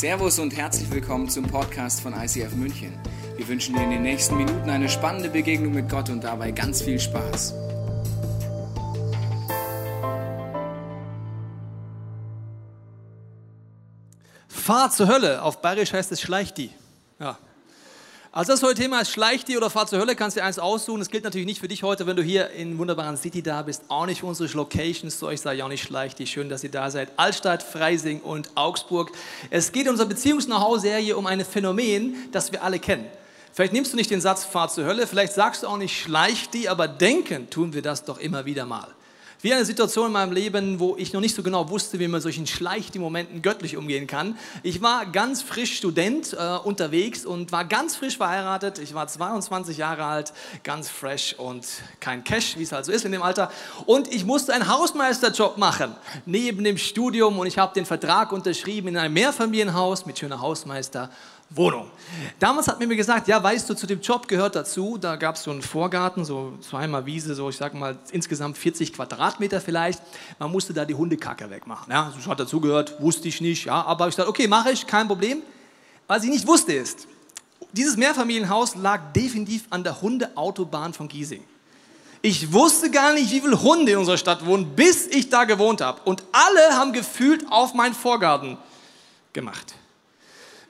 Servus und herzlich willkommen zum Podcast von ICF München. Wir wünschen dir in den nächsten Minuten eine spannende Begegnung mit Gott und dabei ganz viel Spaß. Fahr zur Hölle. Auf Bayerisch heißt es Schleich die. Ja. Also das heutige Thema ist Schleich die oder Fahr zur Hölle. Kannst dir eins aussuchen. Das gilt natürlich nicht für dich heute, wenn du hier in wunderbaren City da bist. Auch nicht für unsere Locations. Zu euch sage ich auch nicht Schleich die. Schön, dass ihr da seid. Altstadt, Freising und Augsburg. Es geht in unserer Beziehungs-Know-how-Serie um ein Phänomen, das wir alle kennen. Vielleicht nimmst du nicht den Satz Fahr zur Hölle. Vielleicht sagst du auch nicht Schleich die, aber denken tun wir das doch immer wieder mal. Wie eine Situation in meinem Leben, wo ich noch nicht so genau wusste, wie man solchen schleichten Momenten göttlich umgehen kann. Ich war ganz frisch Student äh, unterwegs und war ganz frisch verheiratet. Ich war 22 Jahre alt, ganz fresh und kein Cash, wie es halt so ist in dem Alter. Und ich musste einen Hausmeisterjob machen neben dem Studium und ich habe den Vertrag unterschrieben in einem Mehrfamilienhaus mit schöner Hausmeister Wohnung. Damals hat mir gesagt, ja, weißt du, zu dem Job gehört dazu, da gab es so einen Vorgarten, so zweimal Wiese, so ich sag mal insgesamt 40 Quadratmeter vielleicht. Man musste da die Hundekacke wegmachen. Ja, das hat dazu gehört, wusste ich nicht, ja, aber ich dachte, okay, mache ich, kein Problem. Was ich nicht wusste ist, dieses Mehrfamilienhaus lag definitiv an der Hundeautobahn von Giesing. Ich wusste gar nicht, wie viele Hunde in unserer Stadt wohnen, bis ich da gewohnt habe. Und alle haben gefühlt auf meinen Vorgarten gemacht.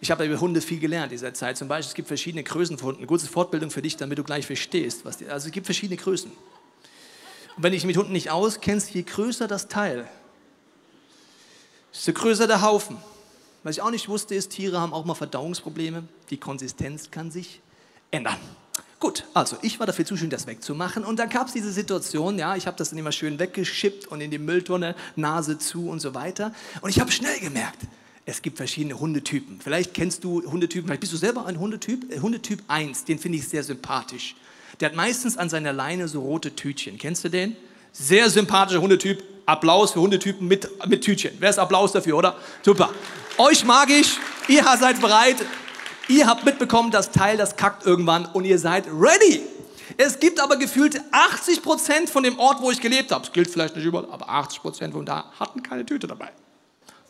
Ich habe über Hunde viel gelernt in dieser Zeit. Zum Beispiel, es gibt verschiedene Größen von Hunden. Gute Fortbildung für dich, damit du gleich verstehst. Was die, also es gibt verschiedene Größen. Und wenn dich mit Hunden nicht auskennst, je größer das Teil, desto größer der Haufen. Was ich auch nicht wusste, ist, Tiere haben auch mal Verdauungsprobleme. Die Konsistenz kann sich ändern. Gut, also ich war dafür zuständig, das wegzumachen. Und dann gab es diese Situation, ja, ich habe das dann immer schön weggeschippt und in die Mülltonne, Nase zu und so weiter. Und ich habe schnell gemerkt, es gibt verschiedene Hundetypen. Vielleicht kennst du Hundetypen, vielleicht bist du selber ein Hundetyp. Äh, Hundetyp 1, den finde ich sehr sympathisch. Der hat meistens an seiner Leine so rote Tütchen. Kennst du den? Sehr sympathischer Hundetyp. Applaus für Hundetypen mit, mit Tütchen. Wer ist Applaus dafür, oder? Super. Euch mag ich. Ihr seid bereit. Ihr habt mitbekommen, das Teil, das kackt irgendwann und ihr seid ready. Es gibt aber gefühlt 80 Prozent von dem Ort, wo ich gelebt habe. Das gilt vielleicht nicht überall, aber 80 Prozent von da hatten keine Tüte dabei.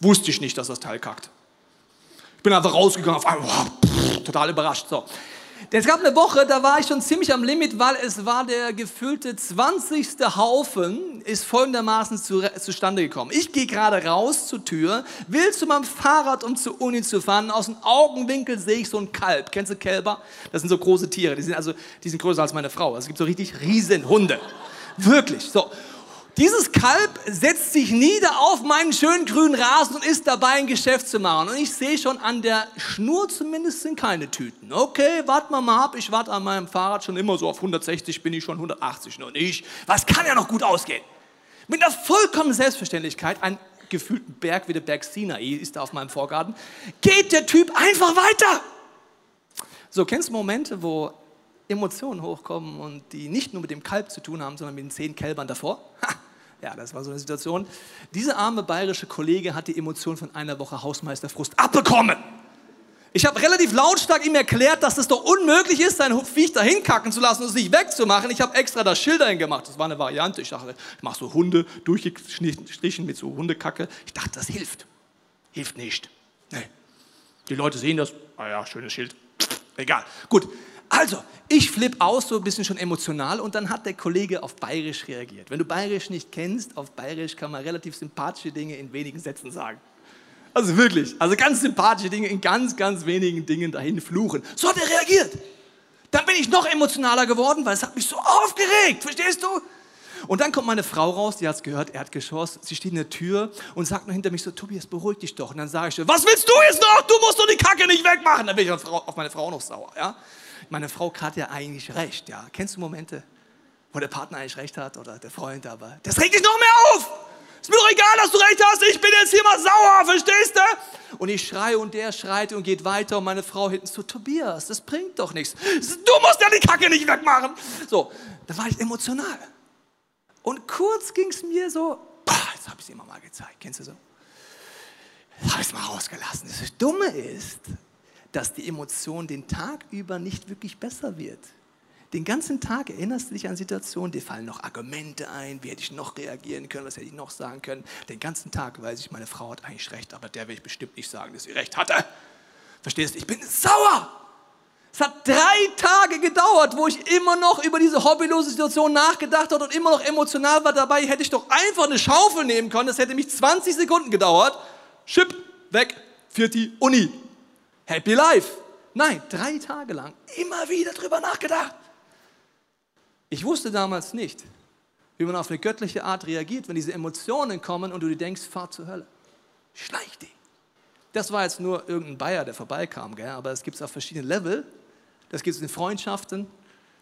Wusste ich nicht, dass das Teil kackt. Ich bin einfach rausgegangen, auf einmal, wow, total überrascht. So. Es gab eine Woche, da war ich schon ziemlich am Limit, weil es war der gefüllte 20. Haufen, ist folgendermaßen zu, zustande gekommen. Ich gehe gerade raus zur Tür, will zu meinem Fahrrad, um zur Uni zu fahren. Aus dem Augenwinkel sehe ich so ein Kalb. Kennst du Kälber? Das sind so große Tiere. Die sind also, die sind größer als meine Frau. Also es gibt so richtig Riesenhunde. Wirklich. So. Dieses Kalb setzt sich nieder auf meinen schönen grünen Rasen und ist dabei, ein Geschäft zu machen. Und ich sehe schon an der Schnur zumindest sind keine Tüten. Okay, warten wir mal ab. Ich warte an meinem Fahrrad schon immer so auf 160, bin ich schon 180 noch nicht. Was kann ja noch gut ausgehen? Mit einer vollkommenen Selbstverständlichkeit, ein gefühlten Berg wie der Berg Sinai ist da auf meinem Vorgarten, geht der Typ einfach weiter. So, kennst du Momente, wo Emotionen hochkommen und die nicht nur mit dem Kalb zu tun haben, sondern mit den zehn Kälbern davor. Ha, ja, das war so eine Situation. Dieser arme bayerische Kollege hat die Emotion von einer Woche Hausmeisterfrust abbekommen. Ich habe relativ lautstark ihm erklärt, dass es doch unmöglich ist, sein Viech da hinkacken zu lassen und es nicht wegzumachen. Ich habe extra das Schild dahin gemacht. Das war eine Variante. Ich dachte, ich mache so Hunde durchgestrichen mit so Hundekacke. Ich dachte, das hilft. Hilft nicht. Nee. Die Leute sehen das. Ah ja, schönes Schild. Egal. Gut. Also, ich flippe aus, so ein bisschen schon emotional, und dann hat der Kollege auf Bayerisch reagiert. Wenn du Bayerisch nicht kennst, auf Bayerisch kann man relativ sympathische Dinge in wenigen Sätzen sagen. Also wirklich, also ganz sympathische Dinge in ganz, ganz wenigen Dingen dahin fluchen. So hat er reagiert. Dann bin ich noch emotionaler geworden, weil es hat mich so aufgeregt, verstehst du? Und dann kommt meine Frau raus, die hat es gehört, Erdgeschoss, sie steht in der Tür und sagt nur hinter mich so, Tobias, beruhig dich doch. Und dann sage ich was willst du jetzt noch? Du musst doch die Kacke nicht wegmachen. Dann bin ich auf meine Frau noch sauer, ja meine Frau hat ja eigentlich recht. Ja. Kennst du Momente, wo der Partner eigentlich recht hat oder der Freund, aber das regt dich noch mehr auf. Ist mir doch egal, dass du recht hast, ich bin jetzt hier mal sauer, verstehst du? Und ich schreie und der schreit und geht weiter und meine Frau hinten so, Tobias, das bringt doch nichts. Du musst ja die Kacke nicht wegmachen. So, da war ich emotional. Und kurz ging es mir so, boah, jetzt habe ich es immer mal gezeigt, kennst du so? Jetzt habe ich es mal rausgelassen. Das Dumme ist, dass die Emotion den Tag über nicht wirklich besser wird. Den ganzen Tag erinnerst du dich an Situationen, dir fallen noch Argumente ein, wie hätte ich noch reagieren können, was hätte ich noch sagen können. Den ganzen Tag weiß ich, meine Frau hat eigentlich recht, aber der will ich bestimmt nicht sagen, dass sie recht hatte. Verstehst du? Ich bin sauer. Es hat drei Tage gedauert, wo ich immer noch über diese hobbylose Situation nachgedacht habe und immer noch emotional war dabei. Hätte ich doch einfach eine Schaufel nehmen können. Das hätte mich 20 Sekunden gedauert. Chip, weg, vierte Uni. Happy Life. Nein, drei Tage lang immer wieder drüber nachgedacht. Ich wusste damals nicht, wie man auf eine göttliche Art reagiert, wenn diese Emotionen kommen und du dir denkst, fahr zur Hölle. Schleich die. Das war jetzt nur irgendein Bayer, der vorbeikam, gell? aber es gibt es auf verschiedenen Level. Das gibt es in Freundschaften,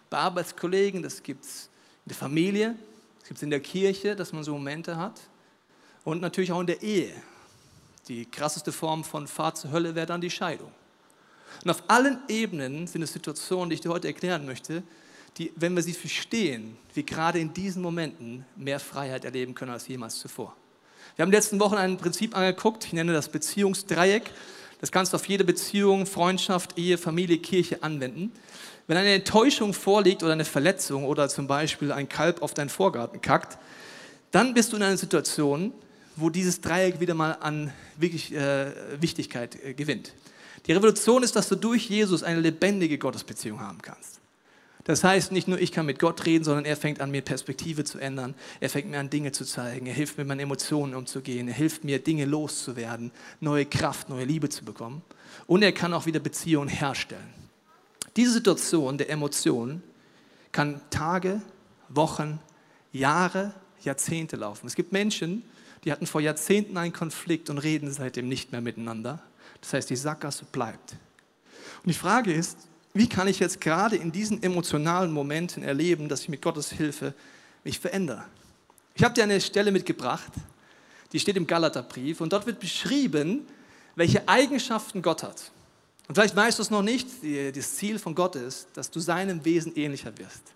bei Arbeitskollegen, das gibt es in der Familie, das gibt es in der Kirche, dass man so Momente hat. Und natürlich auch in der Ehe. Die krasseste Form von Fahrt zur Hölle wäre dann die Scheidung. Und auf allen Ebenen sind es Situationen, die ich dir heute erklären möchte, die, wenn wir sie verstehen, wir gerade in diesen Momenten mehr Freiheit erleben können als jemals zuvor. Wir haben in den letzten Wochen ein Prinzip angeguckt, ich nenne das Beziehungsdreieck. Das kannst du auf jede Beziehung, Freundschaft, Ehe, Familie, Kirche anwenden. Wenn eine Enttäuschung vorliegt oder eine Verletzung oder zum Beispiel ein Kalb auf deinen Vorgarten kackt, dann bist du in einer Situation, wo dieses Dreieck wieder mal an wirklich äh, Wichtigkeit äh, gewinnt. Die Revolution ist, dass du durch Jesus eine lebendige Gottesbeziehung haben kannst. Das heißt, nicht nur ich kann mit Gott reden, sondern er fängt an, mir Perspektive zu ändern. Er fängt mir an, Dinge zu zeigen. Er hilft mir, mit meinen Emotionen umzugehen. Er hilft mir, Dinge loszuwerden, neue Kraft, neue Liebe zu bekommen. Und er kann auch wieder Beziehungen herstellen. Diese Situation der Emotionen kann Tage, Wochen, Jahre, Jahrzehnte laufen. Es gibt Menschen, die hatten vor Jahrzehnten einen Konflikt und reden seitdem nicht mehr miteinander. Das heißt, die Sackgasse bleibt. Und die Frage ist, wie kann ich jetzt gerade in diesen emotionalen Momenten erleben, dass ich mit Gottes Hilfe mich verändere? Ich habe dir eine Stelle mitgebracht, die steht im Galaterbrief und dort wird beschrieben, welche Eigenschaften Gott hat. Und vielleicht weißt du es noch nicht, das Ziel von Gott ist, dass du seinem Wesen ähnlicher wirst.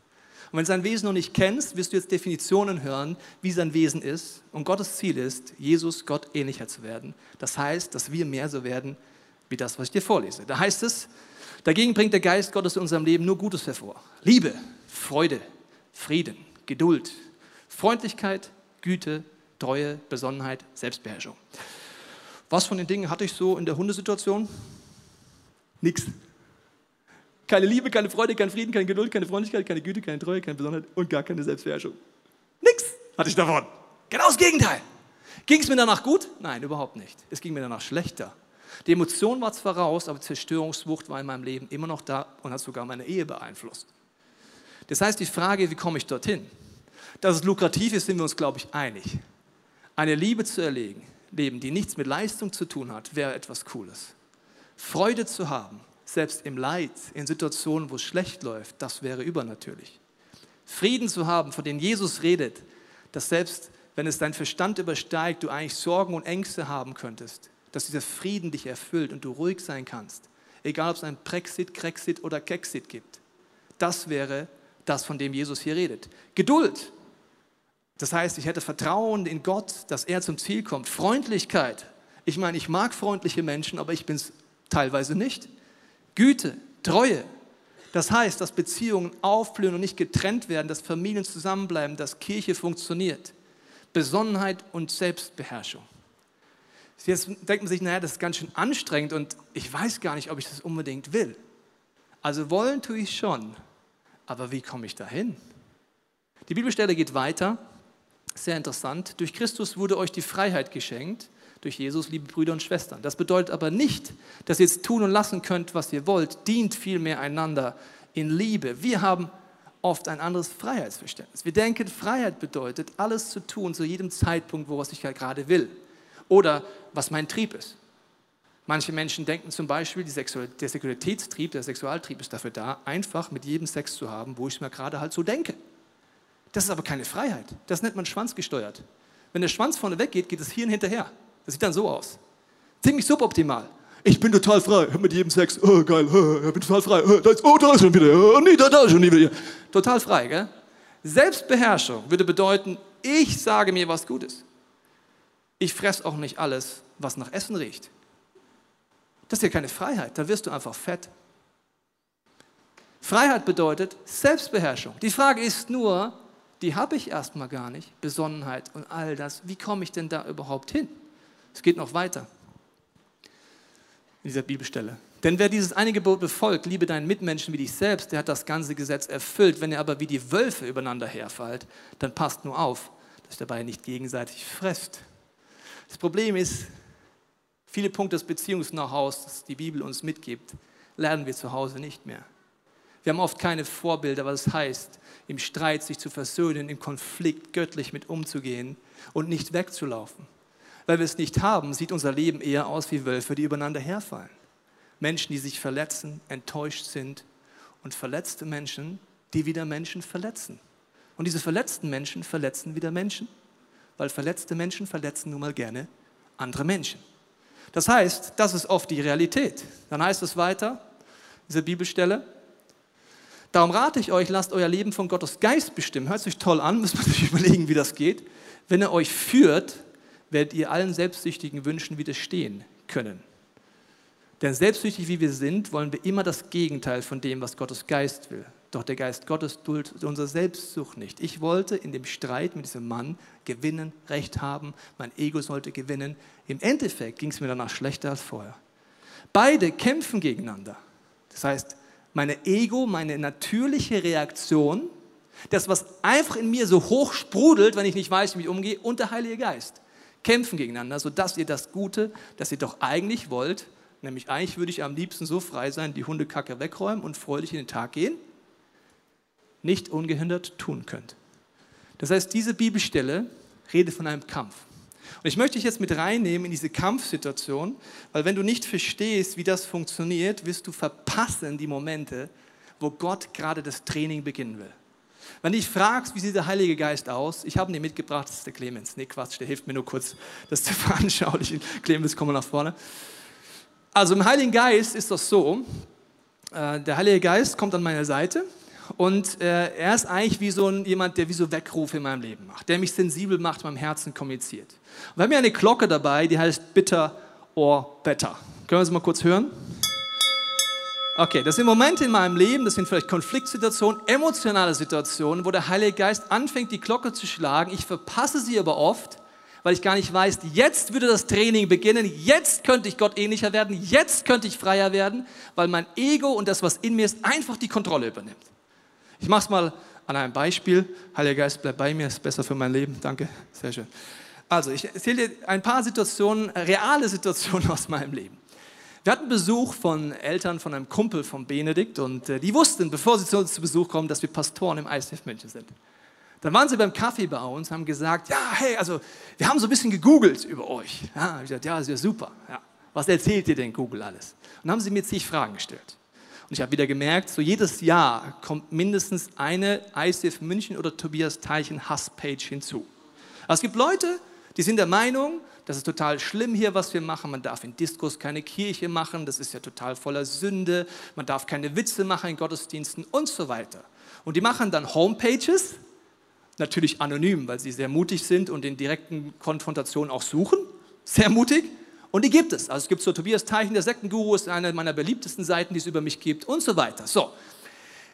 Und wenn du sein Wesen noch nicht kennst, wirst du jetzt Definitionen hören, wie sein Wesen ist. Und Gottes Ziel ist, Jesus Gott ähnlicher zu werden. Das heißt, dass wir mehr so werden wie das, was ich dir vorlese. Da heißt es, Dagegen bringt der Geist Gottes in unserem Leben nur Gutes hervor. Liebe, Freude, Frieden, Geduld, Freundlichkeit, Güte, Treue, Besonnenheit, Selbstbeherrschung. Was von den Dingen hatte ich so in der Hundesituation? Nix. Keine Liebe, keine Freude, kein Frieden, keine Geduld, keine Freundlichkeit, keine Güte, keine Treue, keine Besonnenheit und gar keine Selbstbeherrschung. Nix hatte ich davon. Genau das Gegenteil. Ging es mir danach gut? Nein, überhaupt nicht. Es ging mir danach schlechter. Die Emotion war zwar raus, aber Zerstörungswucht war in meinem Leben immer noch da und hat sogar meine Ehe beeinflusst. Das heißt, die Frage, wie komme ich dorthin? Dass es lukrativ ist, sind wir uns, glaube ich, einig. Eine Liebe zu erlegen, Leben, die nichts mit Leistung zu tun hat, wäre etwas Cooles. Freude zu haben, selbst im Leid, in Situationen, wo es schlecht läuft, das wäre übernatürlich. Frieden zu haben, von dem Jesus redet, dass selbst wenn es dein Verstand übersteigt, du eigentlich Sorgen und Ängste haben könntest, dass dieser Frieden dich erfüllt und du ruhig sein kannst. Egal, ob es ein Brexit, Krexit oder Kexit gibt. Das wäre das, von dem Jesus hier redet. Geduld. Das heißt, ich hätte Vertrauen in Gott, dass er zum Ziel kommt. Freundlichkeit. Ich meine, ich mag freundliche Menschen, aber ich bin es teilweise nicht. Güte, Treue. Das heißt, dass Beziehungen aufblühen und nicht getrennt werden, dass Familien zusammenbleiben, dass Kirche funktioniert. Besonnenheit und Selbstbeherrschung. Jetzt denkt man sich, naja, das ist ganz schön anstrengend und ich weiß gar nicht, ob ich das unbedingt will. Also wollen tue ich schon, aber wie komme ich dahin? Die Bibelstelle geht weiter, sehr interessant. Durch Christus wurde euch die Freiheit geschenkt, durch Jesus, liebe Brüder und Schwestern. Das bedeutet aber nicht, dass ihr jetzt tun und lassen könnt, was ihr wollt. Dient vielmehr einander in Liebe. Wir haben oft ein anderes Freiheitsverständnis. Wir denken, Freiheit bedeutet, alles zu tun zu jedem Zeitpunkt, wo was ich gerade will oder was mein Trieb ist. Manche Menschen denken zum Beispiel, Sexual der Sexualitätstrieb, der Sexualtrieb ist dafür da, einfach mit jedem Sex zu haben, wo ich es mir gerade halt so denke. Das ist aber keine Freiheit. Das nennt man schwanzgesteuert. Wenn der Schwanz vorne weggeht, geht das Hirn hinterher. Das sieht dann so aus. Ziemlich suboptimal. Ich bin total frei mit jedem Sex. Oh, geil, ich bin total frei. Oh, da ist, schon wieder. Oh, nee, da, da ist schon wieder. Total frei, gell? Selbstbeherrschung würde bedeuten, ich sage mir, was gut ist ich fresse auch nicht alles, was nach Essen riecht. Das ist ja keine Freiheit, da wirst du einfach fett. Freiheit bedeutet Selbstbeherrschung. Die Frage ist nur, die habe ich erstmal gar nicht, Besonnenheit und all das. Wie komme ich denn da überhaupt hin? Es geht noch weiter in dieser Bibelstelle. Denn wer dieses eine Gebot befolgt, liebe deinen Mitmenschen wie dich selbst, der hat das ganze Gesetz erfüllt. Wenn ihr aber wie die Wölfe übereinander herfallt, dann passt nur auf, dass ihr dabei nicht gegenseitig fresst. Das Problem ist, viele Punkte des Beziehungs-Know-hows, das die Bibel uns mitgibt, lernen wir zu Hause nicht mehr. Wir haben oft keine Vorbilder, was es heißt, im Streit sich zu versöhnen, im Konflikt göttlich mit umzugehen und nicht wegzulaufen. Weil wir es nicht haben, sieht unser Leben eher aus wie Wölfe, die übereinander herfallen. Menschen, die sich verletzen, enttäuscht sind und verletzte Menschen, die wieder Menschen verletzen. Und diese verletzten Menschen verletzen wieder Menschen, weil verletzte Menschen verletzen nun mal gerne andere Menschen. Das heißt, das ist oft die Realität. Dann heißt es weiter, diese Bibelstelle, Darum rate ich euch, lasst euer Leben von Gottes Geist bestimmen. Hört sich toll an, muss man sich überlegen, wie das geht. Wenn er euch führt, werdet ihr allen selbstsüchtigen Wünschen widerstehen können. Denn selbstsüchtig wie wir sind, wollen wir immer das Gegenteil von dem, was Gottes Geist will. Doch der Geist Gottes duldet unsere Selbstsucht nicht. Ich wollte in dem Streit mit diesem Mann gewinnen, Recht haben, mein Ego sollte gewinnen. Im Endeffekt ging es mir danach schlechter als vorher. Beide kämpfen gegeneinander. Das heißt, meine Ego, meine natürliche Reaktion, das, was einfach in mir so hoch sprudelt, wenn ich nicht weiß, wie ich umgehe, und der Heilige Geist kämpfen gegeneinander, sodass ihr das Gute, das ihr doch eigentlich wollt, nämlich eigentlich würde ich am liebsten so frei sein, die Hundekacke wegräumen und freudig in den Tag gehen, nicht ungehindert tun könnt. Das heißt, diese Bibelstelle redet von einem Kampf. Und ich möchte dich jetzt mit reinnehmen in diese Kampfsituation, weil wenn du nicht verstehst, wie das funktioniert, wirst du verpassen die Momente, wo Gott gerade das Training beginnen will. Wenn dich fragst, wie sieht der Heilige Geist aus, ich habe ihn dir mitgebracht, das ist der Clemens. Nee, Quatsch, der hilft mir nur kurz, das zu veranschaulichen. Clemens, komm mal nach vorne. Also im Heiligen Geist ist das so, äh, der Heilige Geist kommt an meine Seite und äh, er ist eigentlich wie so ein, jemand, der wie so Weckrufe in meinem Leben macht, der mich sensibel macht, meinem Herzen kommuniziert. Und wir haben hier eine Glocke dabei, die heißt Bitter or Better. Können wir das mal kurz hören? Okay, das sind Momente in meinem Leben, das sind vielleicht Konfliktsituationen, emotionale Situationen, wo der Heilige Geist anfängt, die Glocke zu schlagen. Ich verpasse sie aber oft, weil ich gar nicht weiß, jetzt würde das Training beginnen, jetzt könnte ich Gott ähnlicher werden, jetzt könnte ich freier werden, weil mein Ego und das, was in mir ist, einfach die Kontrolle übernimmt. Ich mache es mal an einem Beispiel. Heiliger Geist, bleib bei mir, ist besser für mein Leben. Danke, sehr schön. Also, ich erzähle dir ein paar Situationen, reale Situationen aus meinem Leben. Wir hatten Besuch von Eltern von einem Kumpel von Benedikt und äh, die wussten, bevor sie zu uns zu Besuch kommen, dass wir Pastoren im ICF München sind. Dann waren sie beim Kaffee bei uns, haben gesagt, ja, hey, also wir haben so ein bisschen gegoogelt über euch. Ja, ich gesagt, ja, ist ja super. Ja. Was erzählt ihr denn Google alles? Und dann haben sie mir zig Fragen gestellt. Und ich habe wieder gemerkt, so jedes Jahr kommt mindestens eine ICF München oder Tobias Teilchen Hasspage hinzu. Aber es gibt Leute, die sind der Meinung, das ist total schlimm hier, was wir machen. Man darf in Diskos keine Kirche machen, das ist ja total voller Sünde. Man darf keine Witze machen in Gottesdiensten und so weiter. Und die machen dann Homepages, natürlich anonym, weil sie sehr mutig sind und in direkten Konfrontationen auch suchen. Sehr mutig. Und die gibt es. Also es gibt so Tobias Teichen, der Sektenguru, ist eine meiner beliebtesten Seiten, die es über mich gibt und so weiter. So.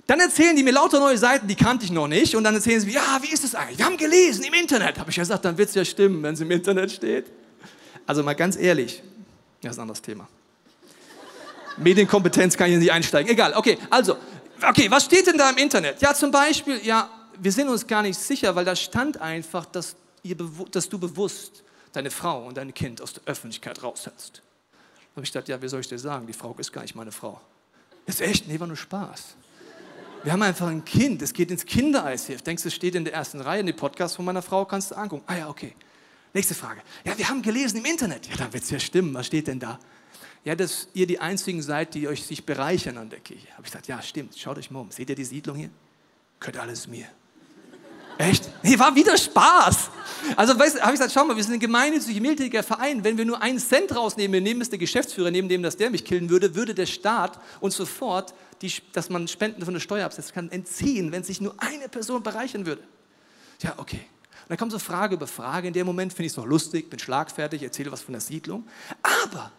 Dann erzählen die mir lauter neue Seiten, die kannte ich noch nicht. Und dann erzählen sie mir, ja, wie ist es eigentlich? Wir haben gelesen im Internet. Habe ich gesagt, dann wird es ja stimmen, wenn es im Internet steht. Also mal ganz ehrlich, das ist ein anderes Thema. Medienkompetenz kann ich nicht einsteigen. Egal, okay, also, okay, was steht denn da im Internet? Ja, zum Beispiel, ja, wir sind uns gar nicht sicher, weil da stand einfach, dass, ihr, dass du bewusst deine Frau und dein Kind aus der Öffentlichkeit raushältst. Habe ich gedacht, ja, wie soll ich dir sagen? Die Frau ist gar nicht meine Frau. Ist echt? Nee, war nur Spaß. Wir haben einfach ein Kind, es geht ins Kinder-ICF. Denkst du, es steht in der ersten Reihe, in dem Podcast von meiner Frau, kannst du angucken. Ah ja, okay. Nächste Frage. Ja, wir haben gelesen im Internet. Ja, dann wird es ja stimmen. Was steht denn da? Ja, dass ihr die einzigen seid, die euch sich bereichern an der Kirche. Habe ich gesagt, ja, stimmt. Schaut euch mal um. Seht ihr die Siedlung hier? Gehört alles mir. Echt? Nee, war wieder Spaß. Also weißt, habe ich gesagt, schau mal, wir sind ein gemeinnütziger, mildiger Verein. Wenn wir nur einen Cent rausnehmen, wir nehmen es der Geschäftsführer, neben dem, dass der mich killen würde, würde der Staat uns sofort, die, dass man Spenden von der Steuer absetzen kann, entziehen, wenn sich nur eine Person bereichern würde. Ja, okay. Und dann kommt so Frage über Frage. In dem Moment finde ich es noch lustig, bin schlagfertig, erzähle was von der Siedlung. Aber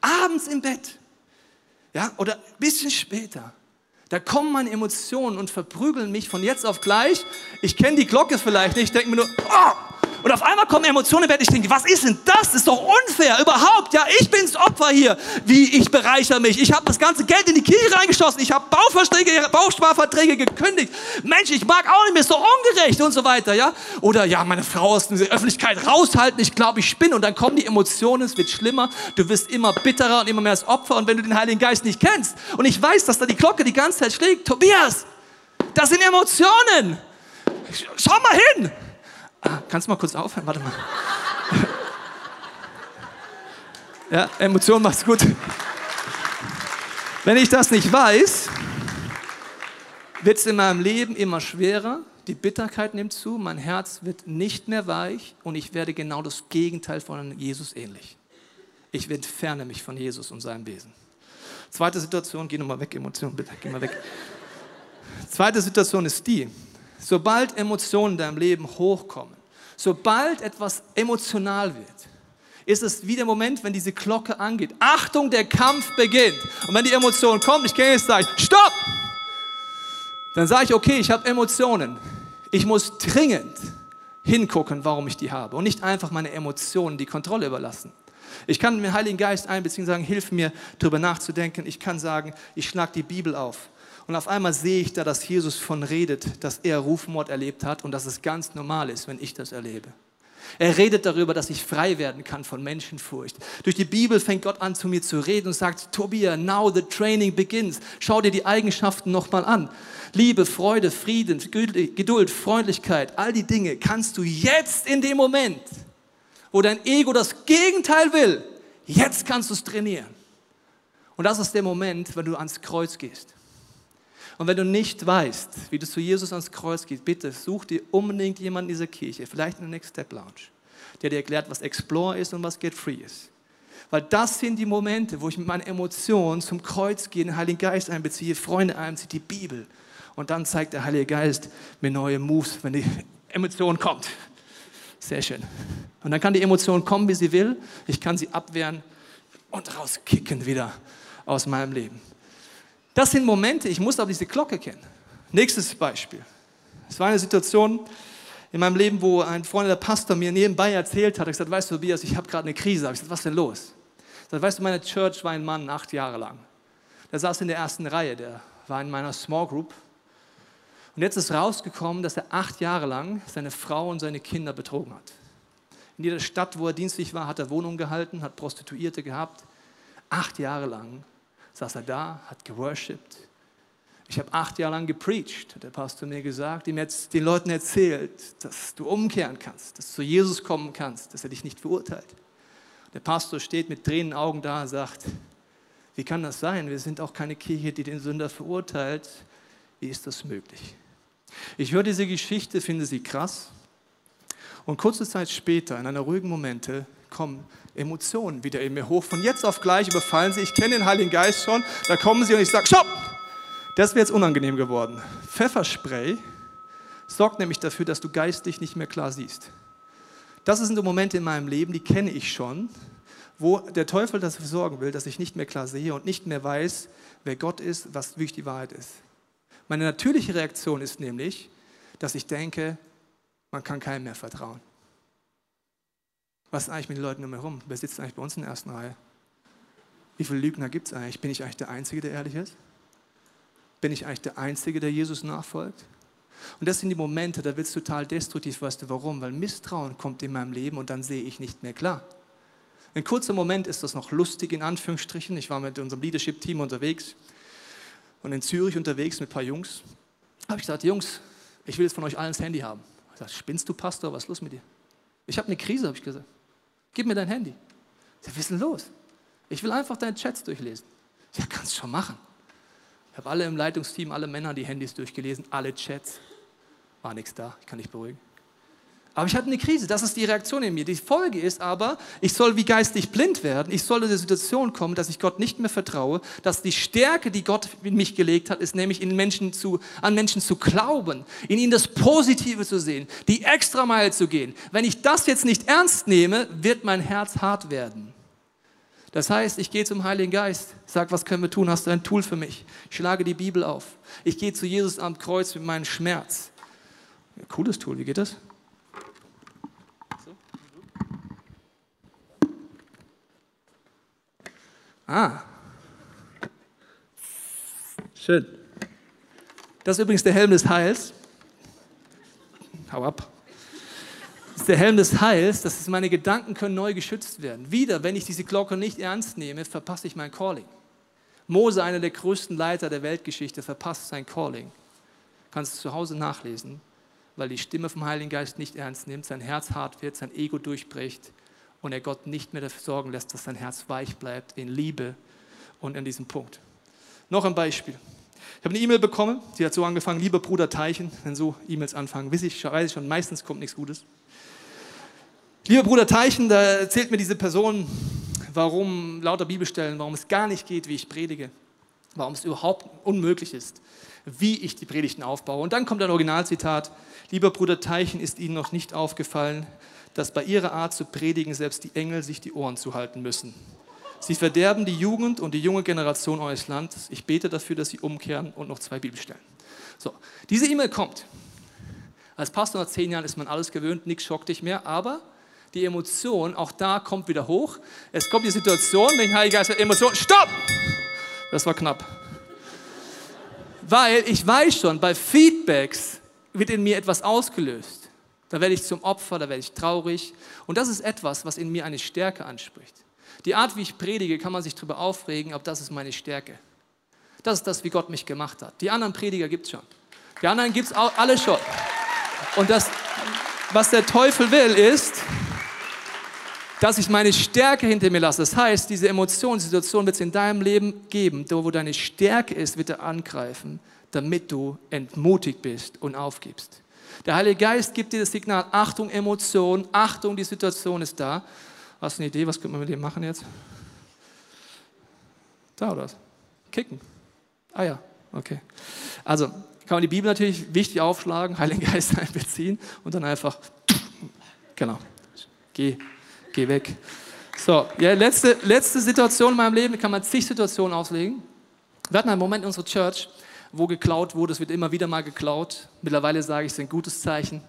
abends im Bett, ja, oder ein bisschen später, Da kommen meine Emotionen und verprügeln mich von jetzt auf gleich. Ich kenne die Glocke vielleicht nicht, denke mir nur, oh, und auf einmal kommen Emotionen, werde ich denken, was ist denn das? Das ist doch unfair, überhaupt. Ja, ich bin's Opfer hier. Wie, ich bereichere mich. Ich habe das ganze Geld in die Kirche reingeschossen. Ich habe Bauverträge, Bausparverträge gekündigt. Mensch, ich mag auch nicht mehr, ist doch ungerecht und so weiter, ja. Oder, ja, meine Frau aus der Öffentlichkeit raushalten, ich glaube, ich spinne. Und dann kommen die Emotionen, es wird schlimmer. Du wirst immer bitterer und immer mehr als Opfer. Und wenn du den Heiligen Geist nicht kennst, und ich weiß, dass da die Glocke die ganze Zeit schlägt, Tobias, das sind Emotionen. Schau mal hin. Kannst du mal kurz aufhören? Warte mal. Ja, Emotion macht's gut. Wenn ich das nicht weiß, wird es in meinem Leben immer schwerer. Die Bitterkeit nimmt zu, mein Herz wird nicht mehr weich und ich werde genau das Gegenteil von Jesus ähnlich. Ich entferne mich von Jesus und seinem Wesen. Zweite Situation, geh nochmal weg, Emotion, bitte, geh mal weg. Zweite Situation ist die, sobald Emotionen in deinem Leben hochkommen, sobald etwas emotional wird, ist es wie der Moment, wenn diese Glocke angeht. Achtung, der Kampf beginnt. Und wenn die Emotion kommt, ich gehe jetzt sagen, stopp! Dann sage ich, okay, ich habe Emotionen. Ich muss dringend hingucken, warum ich die habe und nicht einfach meine Emotionen die Kontrolle überlassen. Ich kann den Heiligen Geist einbeziehen und sagen, hilf mir, darüber nachzudenken. Ich kann sagen, ich schlag die Bibel auf. Und auf einmal sehe ich da, dass Jesus von redet, dass er Rufmord erlebt hat und dass es ganz normal ist, wenn ich das erlebe. Er redet darüber, dass ich frei werden kann von Menschenfurcht. Durch die Bibel fängt Gott an, zu mir zu reden und sagt, Tobias, now the training begins. Schau dir die Eigenschaften nochmal an. Liebe, Freude, Frieden, Geduld, Freundlichkeit, all die Dinge kannst du jetzt in dem Moment, wo dein Ego das Gegenteil will, jetzt kannst du es trainieren. Und das ist der Moment, wenn du ans Kreuz gehst. Und wenn du nicht weißt, wie du zu Jesus ans Kreuz gehst, bitte such dir unbedingt jemanden in dieser Kirche, vielleicht in der Next Step Lounge, der dir erklärt, was Explore ist und was Get Free ist. Weil das sind die Momente, wo ich mit meinen Emotionen zum Kreuz gehe, den Heiligen Geist einbeziehe, Freunde einbeziehe, die Bibel. Und dann zeigt der Heilige Geist mir neue Moves, wenn die Emotion kommt. Sehr schön. Und dann kann die Emotion kommen, wie sie will. Ich kann sie abwehren und rauskicken wieder aus meinem Leben. Das sind Momente, ich muss aber diese Glocke kennen. Nächstes Beispiel. Es war eine Situation in meinem Leben, wo ein Freund, der Pastor, mir nebenbei erzählt hat, er gesagt, weißt du, Tobias, ich habe gerade eine Krise. Ich gesagt, was ist denn los? Er gesagt, weißt du, meine Church war ein Mann acht Jahre lang. Der saß in der ersten Reihe, der war in meiner Small Group. Und jetzt ist rausgekommen, dass er acht Jahre lang seine Frau und seine Kinder betrogen hat. In jeder Stadt, wo er dienstlich war, hat er Wohnungen gehalten, hat Prostituierte gehabt. Acht Jahre lang saß er da, hat geworshipped. Ich habe acht Jahre lang gepreacht, hat der Pastor mir gesagt, ihm jetzt den Leuten erzählt, dass du umkehren kannst, dass du zu Jesus kommen kannst, dass er dich nicht verurteilt. Der Pastor steht mit Tränen Augen da und sagt, wie kann das sein? Wir sind auch keine Kirche, die den Sünder verurteilt. Wie ist das möglich? Ich höre diese Geschichte, finde sie krass. Und kurze Zeit später, in einer ruhigen Momente, kommen Emotionen wieder in mir hoch. Von jetzt auf gleich überfallen sie. Ich kenne den Heiligen Geist schon. Da kommen sie und ich sage, stopp! Das wäre jetzt unangenehm geworden. Pfefferspray sorgt nämlich dafür, dass du geistig nicht mehr klar siehst. Das sind so Momente in meinem Leben, die kenne ich schon, wo der Teufel dafür sorgen will, dass ich nicht mehr klar sehe und nicht mehr weiß, wer Gott ist, was wirklich die Wahrheit ist. Meine natürliche Reaktion ist nämlich, dass ich denke, man kann keinem mehr vertrauen. Was ist eigentlich mit den Leuten um herum? Wer sitzt eigentlich bei uns in der ersten Reihe? Wie viele Lügner gibt es eigentlich? Bin ich eigentlich der Einzige, der ehrlich ist? Bin ich eigentlich der Einzige, der Jesus nachfolgt? Und das sind die Momente, da wird es total destruktiv. Weißt du warum? Weil Misstrauen kommt in meinem Leben und dann sehe ich nicht mehr klar. Ein kurzer Moment ist das noch lustig, in Anführungsstrichen. Ich war mit unserem Leadership-Team unterwegs und in Zürich unterwegs mit ein paar Jungs. habe ich gesagt, Jungs, ich will jetzt von euch allen das Handy haben. Ich gesagt, spinnst du, Pastor? Was ist los mit dir? Ich habe eine Krise, habe ich gesagt. Gib mir dein Handy. Sage, was ist denn los? Ich will einfach deine Chats durchlesen. Ja, kannst schon machen. Ich habe alle im Leitungsteam, alle Männer die Handys durchgelesen, alle Chats. War nichts da, ich kann dich beruhigen. Aber ich hatte eine Krise, das ist die Reaktion in mir. Die Folge ist aber, ich soll wie geistig blind werden. Ich soll in die Situation kommen, dass ich Gott nicht mehr vertraue, dass die Stärke, die Gott in mich gelegt hat, ist nämlich in Menschen zu, an Menschen zu glauben, in ihnen das Positive zu sehen, die Extrameile zu gehen. Wenn ich das jetzt nicht ernst nehme, wird mein Herz hart werden. Das heißt, ich gehe zum Heiligen Geist, sag, was können wir tun? Hast du ein Tool für mich? Ich schlage die Bibel auf. Ich gehe zu Jesus am Kreuz mit meinem Schmerz. Cooles Tool, wie geht das? Ah. Schön. Das ist übrigens der Helm des Heils. Hau ab ist der Helm des Heils, das meine Gedanken können neu geschützt werden. Wieder, wenn ich diese Glocke nicht ernst nehme, verpasse ich mein Calling. Mose, einer der größten Leiter der Weltgeschichte, verpasst sein Calling. Kannst du zu Hause nachlesen, weil die Stimme vom Heiligen Geist nicht ernst nimmt, sein Herz hart wird, sein Ego durchbricht und er Gott nicht mehr dafür sorgen lässt, dass sein Herz weich bleibt in Liebe und an diesem Punkt. Noch ein Beispiel. Ich habe eine E-Mail bekommen, die hat so angefangen, lieber Bruder Teichen, wenn so E-Mails anfangen, weiß ich, weiß ich schon, meistens kommt nichts Gutes. Lieber Bruder Teichen, da erzählt mir diese Person, warum lauter Bibelstellen, warum es gar nicht geht, wie ich predige, warum es überhaupt unmöglich ist, wie ich die Predigten aufbaue. Und dann kommt ein Originalzitat, lieber Bruder Teichen, ist Ihnen noch nicht aufgefallen, dass bei Ihrer Art zu predigen selbst die Engel sich die Ohren zuhalten müssen. Sie verderben die Jugend und die junge Generation eures Landes. Ich bete dafür, dass Sie umkehren und noch zwei Bibelstellen. So, diese E-Mail kommt. Als Pastor nach zehn Jahren ist man alles gewöhnt, nichts schockt dich mehr, aber die Emotion, auch da kommt wieder hoch. Es kommt die Situation, wenn der Heilige Geist Emotion, stopp! Das war knapp. Weil ich weiß schon, bei Feedbacks wird in mir etwas ausgelöst. Da werde ich zum Opfer, da werde ich traurig. Und das ist etwas, was in mir eine Stärke anspricht. Die Art, wie ich predige, kann man sich darüber aufregen, aber das ist meine Stärke. Das ist das, wie Gott mich gemacht hat. Die anderen Prediger gibt es schon. Die anderen gibt es alle schon. Und das, was der Teufel will, ist, dass ich meine Stärke hinter mir lasse. Das heißt, diese Emotion, Situation wird es in deinem Leben geben. Da, wo deine Stärke ist, wird er angreifen, damit du entmutigt bist und aufgibst. Der Heilige Geist gibt dir das Signal, Achtung, Emotion, Achtung, die Situation ist da. Hast du eine Idee, was könnte man mit dem machen jetzt? Da oder was? Kicken. Ah ja, okay. Also kann man die Bibel natürlich wichtig aufschlagen, Heiligen Geist einbeziehen und dann einfach, genau, geh geh weg. So, ja, letzte, letzte Situation in meinem Leben, kann man zig Situationen auslegen. Wir hatten einen Moment in unserer Church, wo geklaut wurde, es wird immer wieder mal geklaut. Mittlerweile sage ich, es ist ein gutes Zeichen.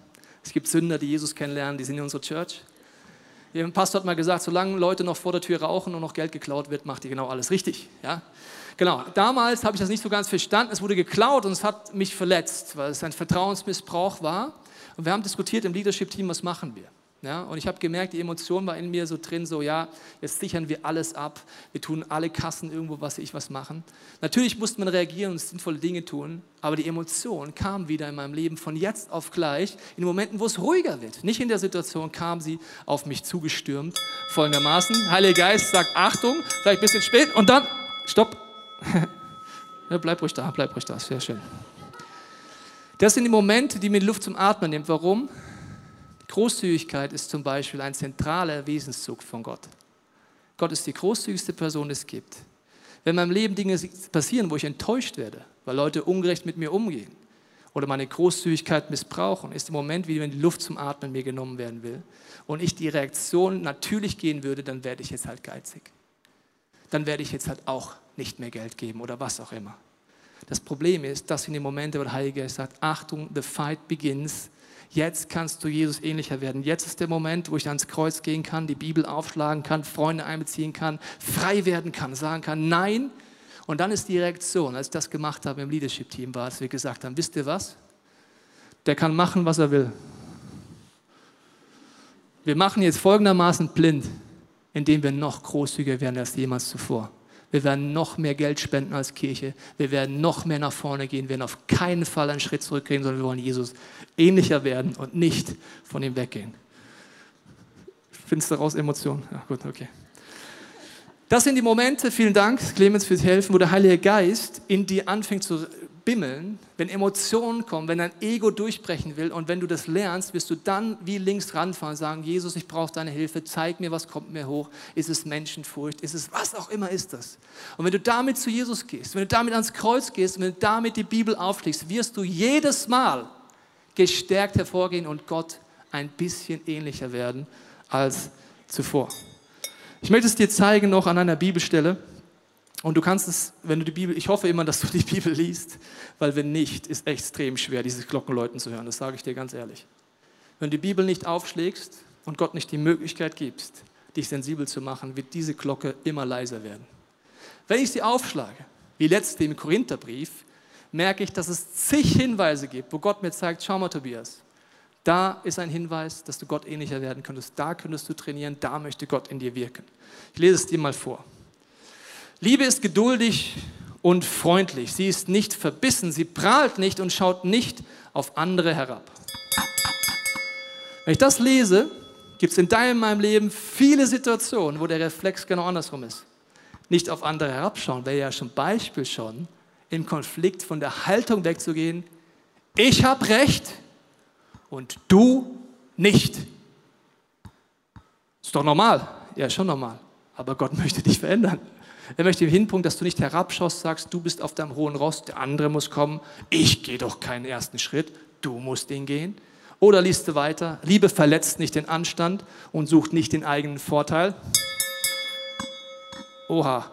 Es gibt Sünder, die Jesus kennenlernen, die sind in unserer Church. Ein Pastor hat mal gesagt, solange Leute noch vor der Tür rauchen und noch Geld geklaut wird, macht ihr genau alles richtig. Ja? Genau, damals habe ich das nicht so ganz verstanden. Es wurde geklaut und es hat mich verletzt, weil es ein Vertrauensmissbrauch war. Und wir haben diskutiert im Leadership-Team, was machen wir. Ja, und ich habe gemerkt, die Emotion war in mir so drin, so ja, jetzt sichern wir alles ab, wir tun alle Kassen irgendwo, was ich was machen. Natürlich musste man reagieren und sinnvolle Dinge tun, aber die Emotion kam wieder in meinem Leben von jetzt auf gleich, in Momenten, wo es ruhiger wird. Nicht in der Situation kam sie auf mich zugestürmt, folgendermaßen, Heiliger Geist sagt Achtung, vielleicht ein bisschen spät und dann, stopp, ja, bleib ruhig da, bleib ruhig da, sehr schön. Das sind die Momente, die mir Luft zum Atmen nimmt. Warum? Großzügigkeit ist zum Beispiel ein zentraler Wesenszug von Gott. Gott ist die großzügigste Person, die es gibt. Wenn in meinem Leben Dinge passieren, wo ich enttäuscht werde, weil Leute ungerecht mit mir umgehen oder meine Großzügigkeit missbrauchen, ist im Moment, wie wenn die Luft zum Atmen mir genommen werden will und ich die Reaktion natürlich gehen würde, dann werde ich jetzt halt geizig. Dann werde ich jetzt halt auch nicht mehr Geld geben oder was auch immer. Das Problem ist, dass in den Momenten, wo der Heilige Geist sagt, Achtung, the fight begins, Jetzt kannst du Jesus ähnlicher werden. Jetzt ist der Moment, wo ich ans Kreuz gehen kann, die Bibel aufschlagen kann, Freunde einbeziehen kann, frei werden kann, sagen kann, nein. Und dann ist die Reaktion, als ich das gemacht habe im Leadership-Team, war, dass wir gesagt haben, wisst ihr was? Der kann machen, was er will. Wir machen jetzt folgendermaßen blind, indem wir noch großzügiger werden als jemals zuvor. Wir werden noch mehr Geld spenden als Kirche. Wir werden noch mehr nach vorne gehen. Wir werden auf keinen Fall einen Schritt zurückgehen, sondern wir wollen Jesus ähnlicher werden und nicht von ihm weggehen. Findest du daraus Emotionen? Ja, gut, okay. Das sind die Momente, vielen Dank, Clemens, fürs Helfen, wo der Heilige Geist in dir anfängt zu bimmeln, wenn Emotionen kommen, wenn dein Ego durchbrechen will und wenn du das lernst, wirst du dann wie links ranfahren und sagen, Jesus, ich brauche deine Hilfe, zeig mir, was kommt mir hoch. Ist es Menschenfurcht? Ist es was auch immer ist das? Und wenn du damit zu Jesus gehst, wenn du damit ans Kreuz gehst, wenn du damit die Bibel aufschlägst, wirst du jedes Mal gestärkt hervorgehen und Gott ein bisschen ähnlicher werden als zuvor. Ich möchte es dir zeigen noch an einer Bibelstelle. Und du kannst es, wenn du die Bibel, ich hoffe immer, dass du die Bibel liest, weil wenn nicht, ist extrem schwer, dieses Glockenläuten zu hören. Das sage ich dir ganz ehrlich. Wenn du die Bibel nicht aufschlägst und Gott nicht die Möglichkeit gibst, dich sensibel zu machen, wird diese Glocke immer leiser werden. Wenn ich sie aufschlage, wie letzte im Korintherbrief, merke ich, dass es zig Hinweise gibt, wo Gott mir zeigt, schau mal Tobias, da ist ein Hinweis, dass du Gott ähnlicher werden könntest, da könntest du trainieren, da möchte Gott in dir wirken. Ich lese es dir mal vor. Liebe ist geduldig und freundlich. Sie ist nicht verbissen, sie prahlt nicht und schaut nicht auf andere herab. Wenn ich das lese, gibt es in deinem meinem Leben viele Situationen, wo der Reflex genau andersrum ist. Nicht auf andere herabschauen, wäre ja schon Beispiel schon, im Konflikt von der Haltung wegzugehen, ich habe Recht und du nicht. Ist doch normal. Ja, schon normal. Aber Gott möchte dich verändern. Er möchte Hinpunkt, dass du nicht herabschaust, sagst, du bist auf deinem hohen Ross, der andere muss kommen. Ich gehe doch keinen ersten Schritt, du musst ihn gehen. Oder liest du weiter, Liebe verletzt nicht den Anstand und sucht nicht den eigenen Vorteil. Oha,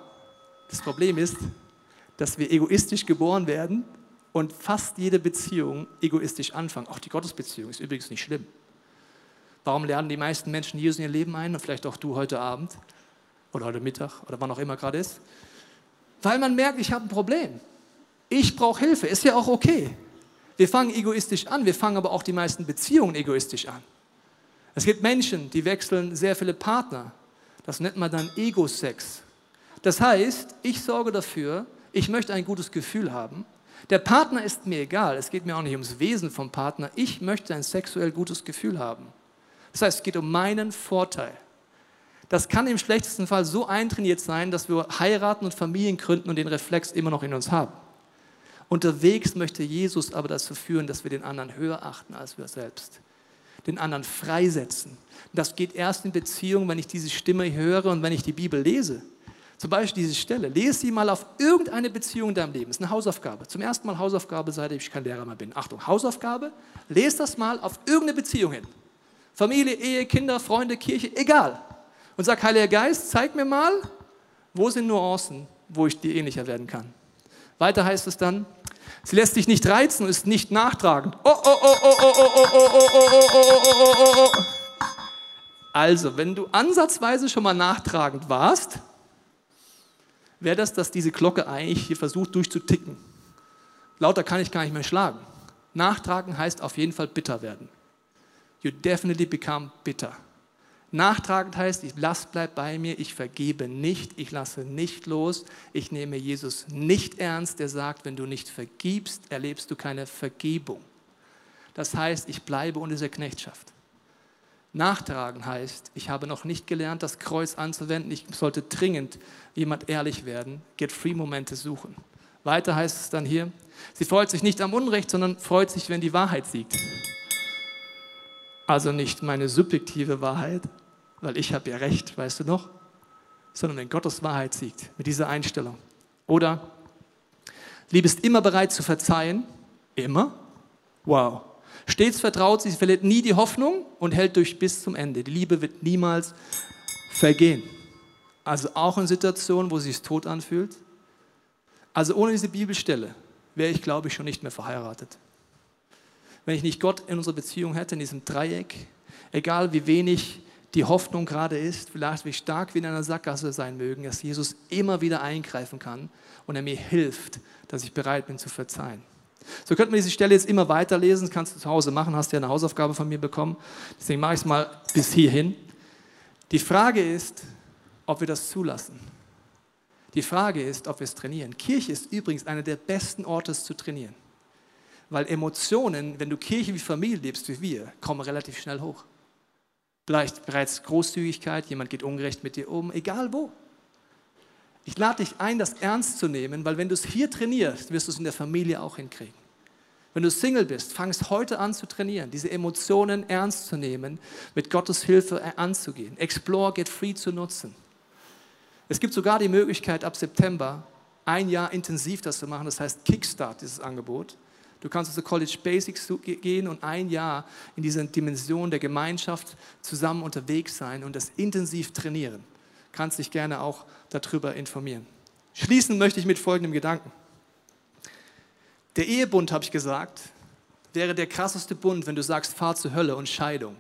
das Problem ist, dass wir egoistisch geboren werden und fast jede Beziehung egoistisch anfangen. Auch die Gottesbeziehung ist übrigens nicht schlimm. Warum lernen die meisten Menschen Jesus in ihr Leben ein und vielleicht auch du heute Abend oder heute Mittag oder wann auch immer gerade ist? Weil man merkt, ich habe ein Problem. Ich brauche Hilfe. Ist ja auch okay. Wir fangen egoistisch an, wir fangen aber auch die meisten Beziehungen egoistisch an. Es gibt Menschen, die wechseln sehr viele Partner. Das nennt man dann Ego-Sex. Das heißt, ich sorge dafür, ich möchte ein gutes Gefühl haben. Der Partner ist mir egal, es geht mir auch nicht ums Wesen vom Partner. Ich möchte ein sexuell gutes Gefühl haben. Das heißt, es geht um meinen Vorteil. Das kann im schlechtesten Fall so eintrainiert sein, dass wir heiraten und Familien gründen und den Reflex immer noch in uns haben. Unterwegs möchte Jesus aber dazu führen, dass wir den anderen höher achten als wir selbst. Den anderen freisetzen. Das geht erst in Beziehung, wenn ich diese Stimme höre und wenn ich die Bibel lese. Zum Beispiel diese Stelle. Lese sie mal auf irgendeine Beziehung in deinem Leben. Das ist eine Hausaufgabe. Zum ersten Mal Hausaufgabe, seit ich kein Lehrer mehr bin. Achtung, Hausaufgabe. Lese das mal auf irgendeine Beziehung hin. Familie, Ehe, Kinder, Freunde, Kirche, egal. Und sag, Heiliger Geist, zeig mir mal, wo sind Nuancen, wo ich dir ähnlicher werden kann. Weiter heißt es dann, sie lässt sich nicht reizen und ist nicht nachtragend. Oh, oh, oh, oh, oh, oh, oh, oh, oh, oh, oh, oh, oh, oh. Also, wenn du ansatzweise schon mal nachtragend warst, wäre das, dass diese Glocke eigentlich hier versucht durchzuticken. Lauter kann ich gar nicht mehr schlagen. Nachtragen heißt auf jeden Fall bitter werden. You definitely become bitter. Nachtragend heißt, ich lass bleib bei mir, ich vergebe nicht, ich lasse nicht los, ich nehme Jesus nicht ernst, der sagt, wenn du nicht vergibst, erlebst du keine Vergebung. Das heißt, ich bleibe unter dieser Knechtschaft. Nachtragen heißt, ich habe noch nicht gelernt, das Kreuz anzuwenden, ich sollte dringend jemand ehrlich werden, Get-Free-Momente suchen. Weiter heißt es dann hier, sie freut sich nicht am Unrecht, sondern freut sich, wenn die Wahrheit siegt. Also nicht meine subjektive Wahrheit, weil ich habe ja recht, weißt du noch? Sondern wenn Gottes Wahrheit siegt, mit dieser Einstellung. Oder, Liebe ist immer bereit zu verzeihen, immer. Wow. Stets vertraut sie, verliert nie die Hoffnung und hält durch bis zum Ende. Die Liebe wird niemals vergehen. Also auch in Situationen, wo sie sich tot anfühlt. Also ohne diese Bibelstelle wäre ich, glaube ich, schon nicht mehr verheiratet. Wenn ich nicht Gott in unserer Beziehung hätte, in diesem Dreieck, egal wie wenig die Hoffnung gerade ist, vielleicht wie stark wir in einer Sackgasse sein mögen, dass Jesus immer wieder eingreifen kann und er mir hilft, dass ich bereit bin zu verzeihen. So könnten wir diese Stelle jetzt immer weiterlesen, das kannst du zu Hause machen, hast ja eine Hausaufgabe von mir bekommen, deswegen mache ich es mal bis hierhin. Die Frage ist, ob wir das zulassen. Die Frage ist, ob wir es trainieren. Kirche ist übrigens einer der besten Orte zu trainieren, weil Emotionen, wenn du Kirche wie Familie lebst wie wir, kommen relativ schnell hoch. Vielleicht bereits Großzügigkeit, jemand geht ungerecht mit dir um, egal wo. Ich lade dich ein, das ernst zu nehmen, weil wenn du es hier trainierst, wirst du es in der Familie auch hinkriegen. Wenn du Single bist, fang es heute an zu trainieren, diese Emotionen ernst zu nehmen, mit Gottes Hilfe anzugehen, Explore, Get Free zu nutzen. Es gibt sogar die Möglichkeit, ab September ein Jahr intensiv das zu machen, das heißt Kickstart, dieses Angebot. Du kannst zu College Basics gehen und ein Jahr in dieser Dimension der Gemeinschaft zusammen unterwegs sein und das intensiv trainieren. Kannst dich gerne auch darüber informieren. Schließen möchte ich mit folgendem Gedanken. Der Ehebund, habe ich gesagt, wäre der krasseste Bund, wenn du sagst, fahr zur Hölle und Scheidung.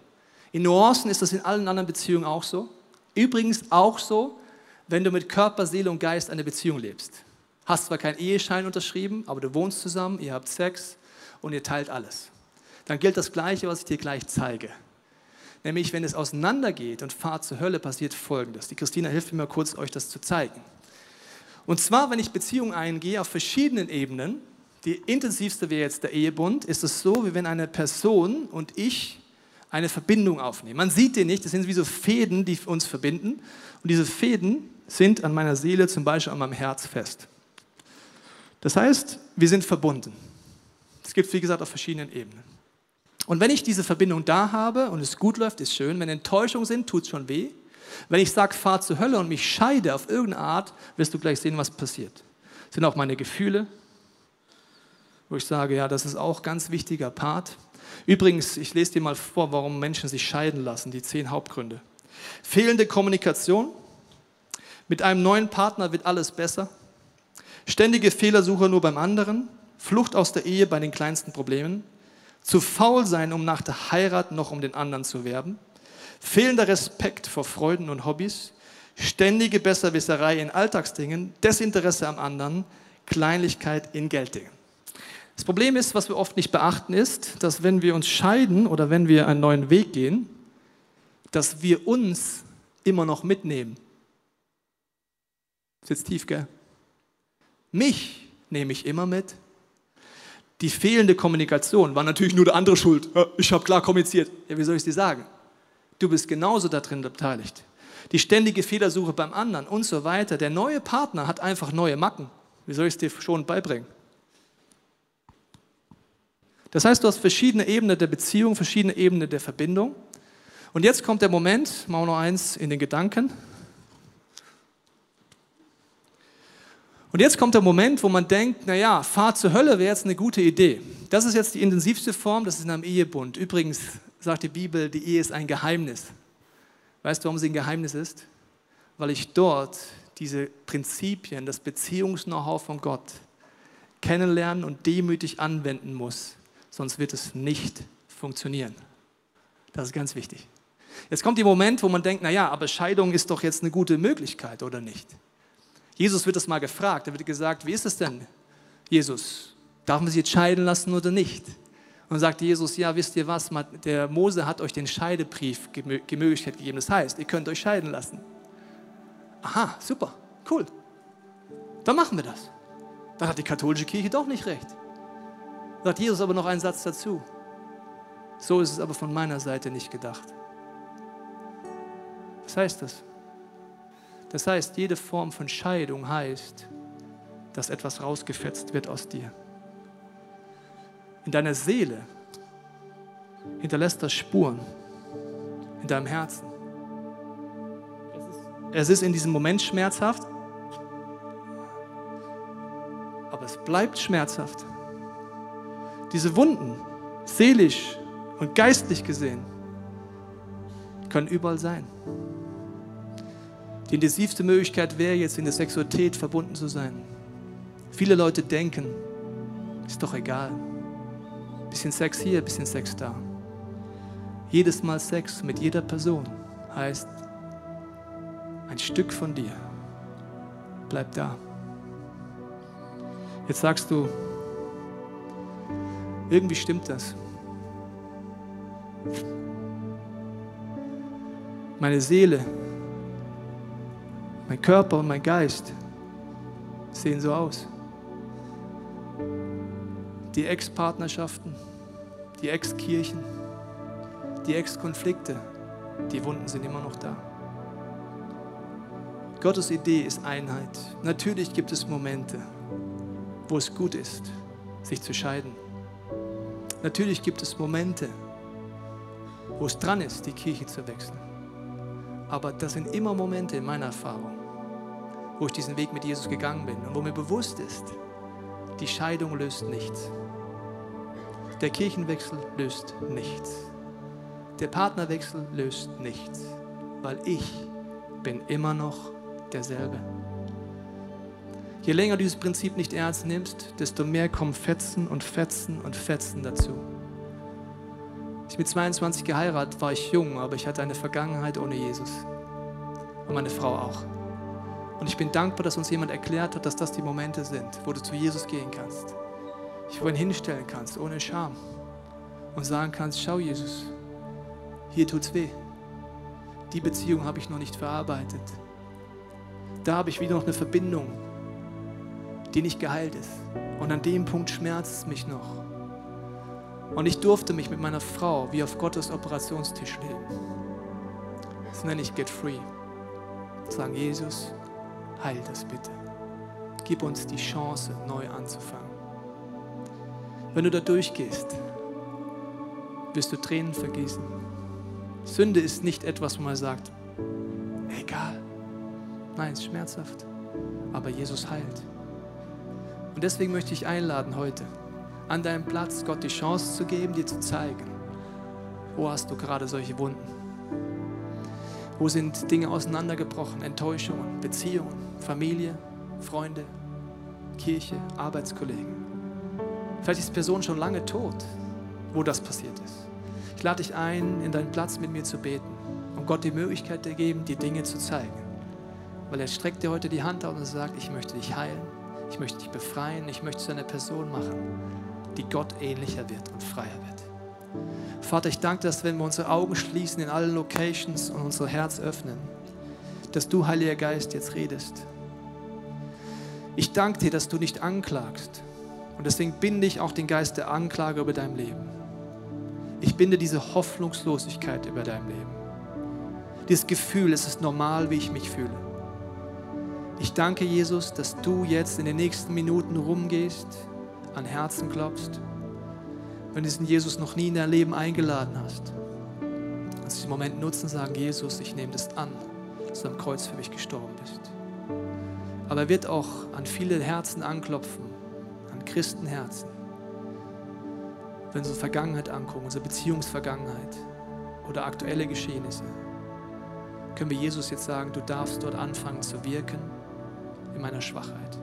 In Nuancen ist das in allen anderen Beziehungen auch so. Übrigens auch so, wenn du mit Körper, Seele und Geist eine Beziehung lebst. Hast zwar keinen Eheschein unterschrieben, aber du wohnst zusammen, ihr habt Sex und ihr teilt alles. Dann gilt das Gleiche, was ich dir gleich zeige. Nämlich, wenn es auseinandergeht und Fahrt zur Hölle, passiert Folgendes. Die Christina hilft mir mal kurz, euch das zu zeigen. Und zwar, wenn ich Beziehungen eingehe auf verschiedenen Ebenen, die intensivste wäre jetzt der Ehebund, ist es so, wie wenn eine Person und ich eine Verbindung aufnehmen. Man sieht den nicht, das sind wie so Fäden, die uns verbinden. Und diese Fäden sind an meiner Seele, zum Beispiel an meinem Herz fest. Das heißt, wir sind verbunden. Es gibt, wie gesagt, auf verschiedenen Ebenen. Und wenn ich diese Verbindung da habe und es gut läuft, ist schön. Wenn Enttäuschungen sind, tut es schon weh. Wenn ich sage, fahr zur Hölle und mich scheide auf irgendeine Art, wirst du gleich sehen, was passiert. Das sind auch meine Gefühle, wo ich sage, ja, das ist auch ein ganz wichtiger Part. Übrigens, ich lese dir mal vor, warum Menschen sich scheiden lassen, die zehn Hauptgründe. Fehlende Kommunikation. Mit einem neuen Partner wird alles besser. Ständige Fehlersuche nur beim anderen. Flucht aus der Ehe bei den kleinsten Problemen. Zu faul sein, um nach der Heirat noch um den anderen zu werben fehlender Respekt vor Freuden und Hobbys, ständige Besserwisserei in Alltagsdingen, Desinteresse am anderen, Kleinlichkeit in Gelddingen. Das Problem ist, was wir oft nicht beachten, ist, dass wenn wir uns scheiden oder wenn wir einen neuen Weg gehen, dass wir uns immer noch mitnehmen. Jetzt tief, gell? Mich nehme ich immer mit. Die fehlende Kommunikation war natürlich nur der andere schuld. Ich habe klar kommuniziert. Ja, wie soll ich es dir sagen? Du bist genauso darin beteiligt. Die ständige Fehlersuche beim anderen und so weiter. Der neue Partner hat einfach neue Macken. Wie soll ich es dir schon beibringen? Das heißt, du hast verschiedene Ebenen der Beziehung, verschiedene Ebenen der Verbindung. Und jetzt kommt der Moment, machen wir noch eins in den Gedanken. Und jetzt kommt der Moment, wo man denkt, naja, Fahrt zur Hölle wäre jetzt eine gute Idee. Das ist jetzt die intensivste Form, das ist in einem Ehebund. Übrigens, sagt die Bibel, die Ehe ist ein Geheimnis. Weißt du, warum sie ein Geheimnis ist? Weil ich dort diese Prinzipien, das Beziehungs-Know-how von Gott kennenlernen und demütig anwenden muss. Sonst wird es nicht funktionieren. Das ist ganz wichtig. Jetzt kommt der Moment, wo man denkt, naja, aber Scheidung ist doch jetzt eine gute Möglichkeit, oder nicht? Jesus wird das mal gefragt. Da wird gesagt, wie ist es denn, Jesus? Darf man sich jetzt scheiden lassen oder nicht? Und sagt Jesus, ja, wisst ihr was, der Mose hat euch den Scheidebrief die Möglichkeit gegeben. Das heißt, ihr könnt euch scheiden lassen. Aha, super, cool. Dann machen wir das. Dann hat die katholische Kirche doch nicht recht. Sagt Jesus aber noch einen Satz dazu. So ist es aber von meiner Seite nicht gedacht. Was heißt das? Das heißt, jede Form von Scheidung heißt, dass etwas rausgefetzt wird aus dir in deiner Seele hinterlässt das Spuren in deinem Herzen. Es ist in diesem Moment schmerzhaft, aber es bleibt schmerzhaft. Diese Wunden, seelisch und geistlich gesehen, können überall sein. Die intensivste Möglichkeit wäre jetzt in der Sexualität verbunden zu sein. Viele Leute denken, ist doch egal. Bisschen Sex hier, bisschen Sex da. Jedes Mal Sex mit jeder Person heißt, ein Stück von dir bleibt da. Jetzt sagst du, irgendwie stimmt das. Meine Seele, mein Körper und mein Geist sehen so aus die Ex-Partnerschaften, die Ex-Kirchen, die Ex-Konflikte, die Wunden sind immer noch da. Gottes Idee ist Einheit. Natürlich gibt es Momente, wo es gut ist, sich zu scheiden. Natürlich gibt es Momente, wo es dran ist, die Kirche zu wechseln. Aber das sind immer Momente in meiner Erfahrung, wo ich diesen Weg mit Jesus gegangen bin und wo mir bewusst ist, die Scheidung löst nichts. Der Kirchenwechsel löst nichts. Der Partnerwechsel löst nichts, weil ich bin immer noch derselbe. Je länger du dieses Prinzip nicht ernst nimmst, desto mehr kommen Fetzen und Fetzen und Fetzen dazu. Ich mit 22 geheiratet war ich jung, aber ich hatte eine Vergangenheit ohne Jesus. Und meine Frau auch. Und ich bin dankbar, dass uns jemand erklärt hat, dass das die Momente sind, wo du zu Jesus gehen kannst. Ich vorhin hinstellen kannst, ohne Scham. Und sagen kannst, schau Jesus, hier tut's weh. Die Beziehung habe ich noch nicht verarbeitet. Da habe ich wieder noch eine Verbindung, die nicht geheilt ist. Und an dem Punkt schmerzt es mich noch. Und ich durfte mich mit meiner Frau wie auf Gottes Operationstisch legen. Das nenne ich Get Free. Sagen, Jesus, heil das bitte. Gib uns die Chance, neu anzufangen. Wenn du da durchgehst, wirst du Tränen vergießen. Sünde ist nicht etwas, wo man sagt, egal. Nein, es ist schmerzhaft. Aber Jesus heilt. Und deswegen möchte ich einladen heute, an deinem Platz Gott die Chance zu geben, dir zu zeigen, wo hast du gerade solche Wunden? Wo sind Dinge auseinandergebrochen, Enttäuschungen, Beziehungen, Familie, Freunde, Kirche, Arbeitskollegen? Vielleicht ist die Person schon lange tot, wo das passiert ist. Ich lade dich ein, in deinen Platz mit mir zu beten und Gott die Möglichkeit zu geben, dir Dinge zu zeigen. Weil er streckt dir heute die Hand aus und sagt, ich möchte dich heilen, ich möchte dich befreien, ich möchte zu einer Person machen, die Gott ähnlicher wird und freier wird. Vater, ich danke, dass wenn wir unsere Augen schließen in allen Locations und unser Herz öffnen, dass du, Heiliger Geist, jetzt redest. Ich danke dir, dass du nicht anklagst. Und deswegen binde ich auch den Geist der Anklage über dein Leben. Ich binde diese Hoffnungslosigkeit über dein Leben. Dieses Gefühl, es ist normal, wie ich mich fühle. Ich danke Jesus, dass du jetzt in den nächsten Minuten rumgehst an Herzen klopfst, wenn du diesen Jesus noch nie in dein Leben eingeladen hast, dass du den Moment nutzen und sagen, Jesus, ich nehme das an, dass du am Kreuz für mich gestorben bist. Aber er wird auch an viele Herzen anklopfen, an Christenherzen. Wenn unsere Vergangenheit angucken, unsere Beziehungsvergangenheit oder aktuelle Geschehnisse, können wir Jesus jetzt sagen, du darfst dort anfangen zu wirken in meiner Schwachheit.